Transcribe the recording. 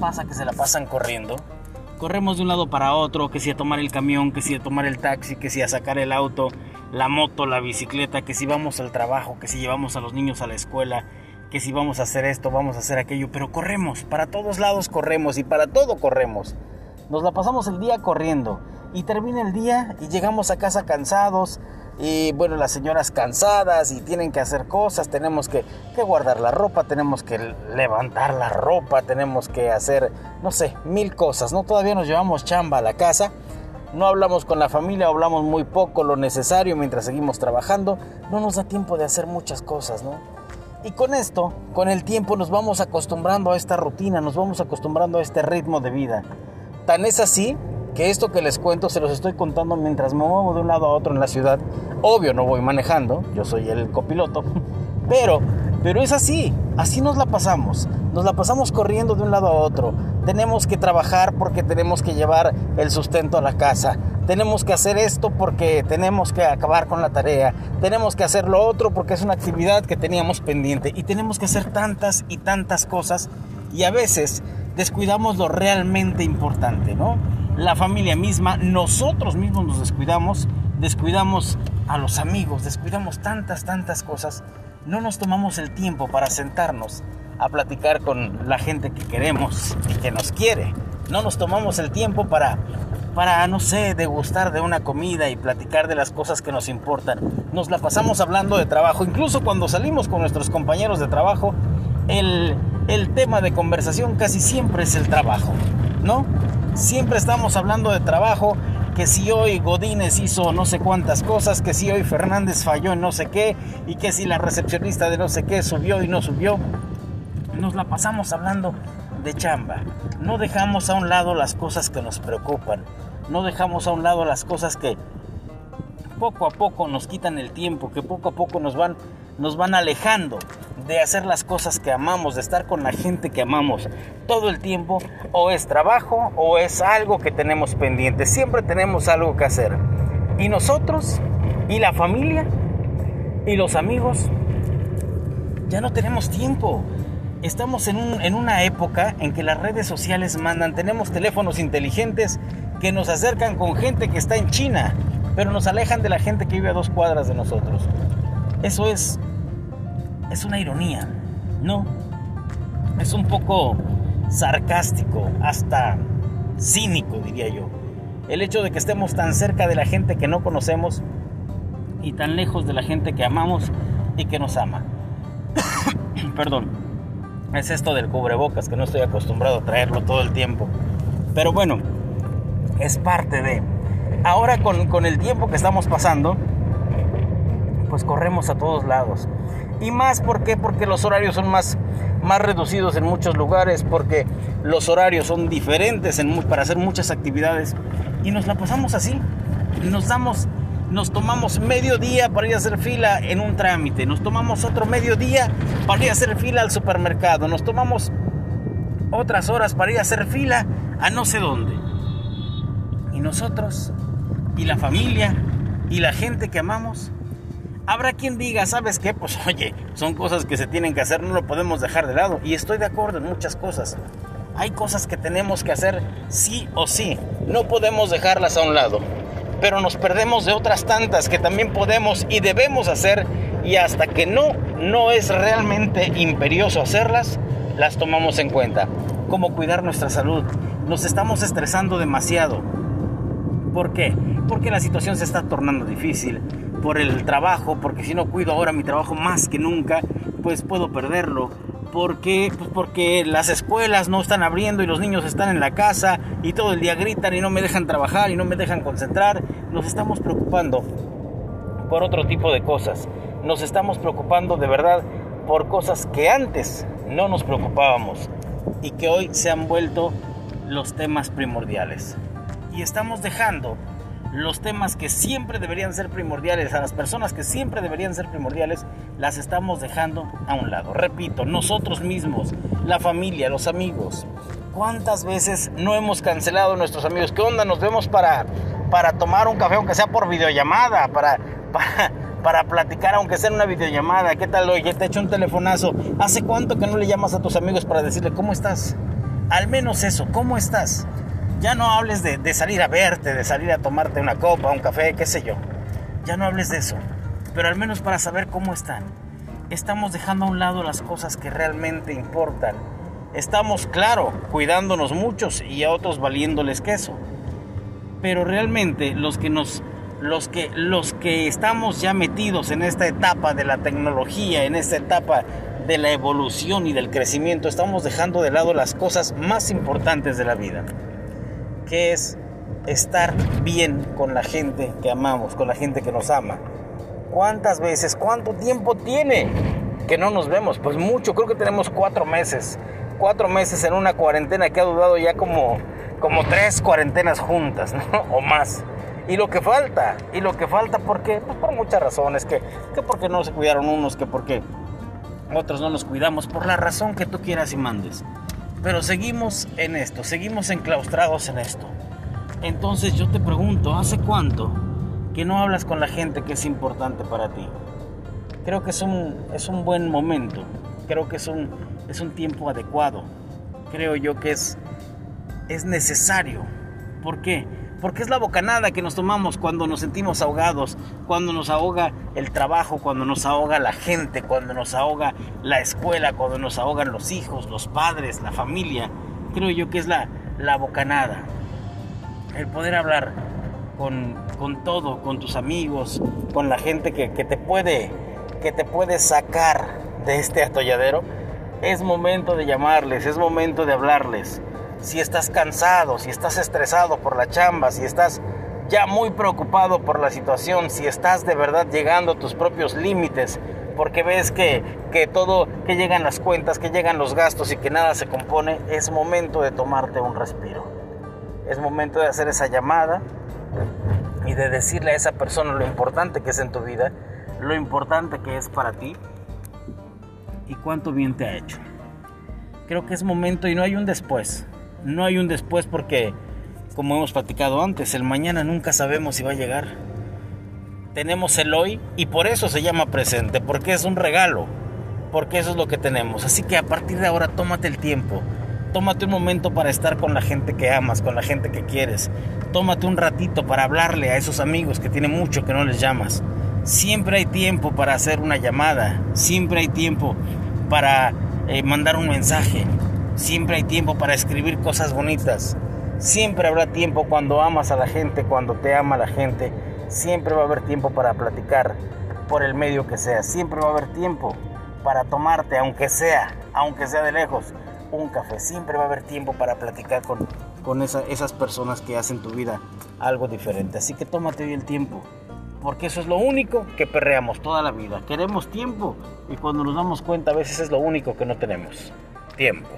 pasa que se la pasan corriendo? Corremos de un lado para otro, que si a tomar el camión, que si a tomar el taxi, que si a sacar el auto, la moto, la bicicleta, que si vamos al trabajo, que si llevamos a los niños a la escuela, que si vamos a hacer esto, vamos a hacer aquello, pero corremos, para todos lados corremos y para todo corremos. Nos la pasamos el día corriendo y termina el día y llegamos a casa cansados, y bueno, las señoras cansadas y tienen que hacer cosas, tenemos que, guardar la ropa, tenemos que levantar la ropa, tenemos que hacer, no sé, mil cosas, ¿no? Todavía nos llevamos chamba a la casa, no hablamos con la familia, hablamos muy poco, lo necesario mientras seguimos trabajando, no nos da tiempo de hacer muchas cosas, ¿no? Y con esto, con el tiempo nos vamos acostumbrando a esta rutina, nos vamos acostumbrando a este ritmo de vida. Tan es así que esto que les cuento se los estoy contando mientras me muevo de un lado a otro en la ciudad. Obvio no voy manejando, yo soy el copiloto, pero pero es así, así nos la pasamos. Nos la pasamos corriendo de un lado a otro. Tenemos que trabajar porque tenemos que llevar el sustento a la casa. Tenemos que hacer esto porque tenemos que acabar con la tarea. Tenemos que hacer lo otro porque es una actividad que teníamos pendiente. Y tenemos que hacer tantas y tantas cosas. Y a veces descuidamos lo realmente importante, ¿no? La familia misma, nosotros mismos nos descuidamos, descuidamos a los amigos, descuidamos tantas, tantas cosas, no nos tomamos el tiempo para sentarnos a platicar con la gente que queremos y que nos quiere. No nos tomamos el tiempo para, para, no sé, degustar de una comida y platicar de las cosas que nos importan. Nos la pasamos hablando de trabajo. Incluso cuando salimos con nuestros compañeros de trabajo, el, el tema de conversación casi siempre es el trabajo, ¿no? Siempre estamos hablando de trabajo, que si hoy Godínez hizo no sé cuántas cosas, que si hoy Fernández falló en no sé qué, y que si la recepcionista de no sé qué subió y no subió. Nos la pasamos hablando de chamba. No dejamos a un lado las cosas que nos preocupan. No dejamos a un lado las cosas que poco a poco nos quitan el tiempo, que poco a poco nos van, nos van alejando de hacer las cosas que amamos, de estar con la gente que amamos todo el tiempo, o es trabajo o es algo que tenemos pendiente. Siempre tenemos algo que hacer. Y nosotros, y la familia, y los amigos, ya no tenemos tiempo. Estamos en, en una época en que las redes sociales mandan, tenemos teléfonos inteligentes que nos acercan con gente que está en China, pero nos alejan de la gente que vive a dos cuadras de nosotros. Eso es, es una ironía, ¿no? Es un poco sarcástico, hasta cínico, diría yo. El hecho de que estemos tan cerca de la gente que no conocemos y tan lejos de la gente que amamos y que nos ama. Perdón, es esto del cubrebocas que no estoy acostumbrado a traerlo todo el tiempo. Pero bueno, es parte de ahora con, el tiempo que estamos pasando, pues corremos a todos lados. Y más, ¿por qué? Porque los horarios son más, más reducidos en muchos lugares, porque los horarios son diferentes en, para hacer muchas actividades. Y nos la pasamos así. Nos damos, nos tomamos medio día para ir a hacer fila en un trámite. Nos tomamos otro medio día para ir a hacer fila al supermercado. Nos tomamos otras horas para ir a hacer fila a no sé dónde. Y nosotros y la familia y la gente que amamos. Habrá quien diga, ¿sabes qué? Pues oye, son cosas que se tienen que hacer, no lo podemos dejar de lado. Y estoy de acuerdo en muchas cosas. Hay cosas que tenemos que hacer sí o sí. No podemos dejarlas a un lado. Pero nos perdemos de otras tantas que también podemos y debemos hacer. Y hasta que no, no es realmente imperioso hacerlas, las tomamos en cuenta. Como cuidar nuestra salud. Nos estamos estresando demasiado ¿Por qué? Porque la situación se está tornando difícil. Por el trabajo, porque si no cuido ahora mi trabajo más que nunca, pues puedo perderlo. Porque, pues porque las escuelas no están abriendo y los niños están en la casa y todo el día gritan y no me dejan trabajar y no me dejan concentrar. Nos estamos preocupando por otro tipo de cosas. Nos estamos preocupando de verdad por cosas que antes no nos preocupábamos y que hoy se han vuelto los temas primordiales y estamos dejando los temas que siempre deberían ser primordiales, a las personas que siempre deberían ser primordiales, las estamos dejando a un lado. Repito, nosotros mismos, la familia, los amigos. ¿Cuántas veces no hemos cancelado a nuestros amigos? ¿Qué onda? Nos vemos para, para tomar un café, aunque sea por videollamada, para, para, para platicar, aunque sea en una videollamada. ¿Qué tal? Oye, te hecho un telefonazo. ¿Hace cuánto que no le llamas a tus amigos para decirle cómo estás? Al menos eso, ¿cómo estás? Ya no hables de, salir a verte, de salir a tomarte una copa, un café, qué sé yo. Ya no hables de eso. Pero al menos para saber cómo están. Estamos dejando a un lado las cosas que realmente importan. Estamos, claro, cuidándonos muchos y a otros valiéndoles queso. Pero realmente los que nos los que, los que estamos ya metidos en esta etapa de la tecnología, en esta etapa de la evolución y del crecimiento, estamos dejando de lado las cosas más importantes de la vida, que es estar bien con la gente que amamos, con la gente que nos ama. ¿Cuántas veces, cuánto tiempo tiene que no nos vemos? Pues mucho, creo que tenemos cuatro meses, cuatro meses en una cuarentena que ha durado ya como, como tres cuarentenas juntas, ¿no? O más. Y lo que falta, y lo que falta, ¿por qué? Pues por muchas razones, que, que porque no se cuidaron unos, que porque otros no nos cuidamos, por la razón que tú quieras y mandes. Pero seguimos en esto, seguimos enclaustrados en esto. Entonces yo te pregunto, ¿hace cuánto que no hablas con la gente que es importante para ti? Creo que es un, es un buen momento, creo que es un, es un tiempo adecuado, creo yo que es, es necesario. ¿Por qué? Porque es la bocanada que nos tomamos cuando nos sentimos ahogados, cuando nos ahoga el trabajo, cuando nos ahoga la gente, cuando nos ahoga la escuela, cuando nos ahogan los hijos, los padres, la familia. Creo yo que es la, la bocanada. El poder hablar con, con todo, con tus amigos, con la gente que, que, te puede, que te puede sacar de este atolladero. Es momento de llamarles, es momento de hablarles si estás cansado, si estás estresado por la chamba, si estás ya muy preocupado por la situación, si estás de verdad llegando a tus propios límites, porque ves que, que todo, que llegan las cuentas, que llegan los gastos y que nada se compone, es momento de tomarte un respiro. Es momento de hacer esa llamada y de decirle a esa persona lo importante que es en tu vida, lo importante que es para ti y cuánto bien te ha hecho. Creo que es momento y no hay un después. No hay un después porque, como hemos platicado antes, el mañana nunca sabemos si va a llegar. Tenemos el hoy y por eso se llama presente, porque es un regalo, porque eso es lo que tenemos. Así que a partir de ahora tómate el tiempo, tómate un momento para estar con la gente que amas, con la gente que quieres. Tómate un ratito para hablarle a esos amigos que tiene mucho que no les llamas. Siempre hay tiempo para hacer una llamada, siempre hay tiempo para eh, mandar un mensaje. Siempre hay tiempo para escribir cosas bonitas. Siempre habrá tiempo cuando amas a la gente, cuando te ama la gente. Siempre va a haber tiempo para platicar por el medio que sea. Siempre va a haber tiempo para tomarte, aunque sea, aunque sea de lejos, un café. Siempre va a haber tiempo para platicar con, con esas personas que hacen tu vida algo diferente. Así que tómate hoy el tiempo. Porque eso es lo único que perreamos toda la vida. Queremos tiempo y cuando nos damos cuenta a veces es lo único que no tenemos. Tiempo.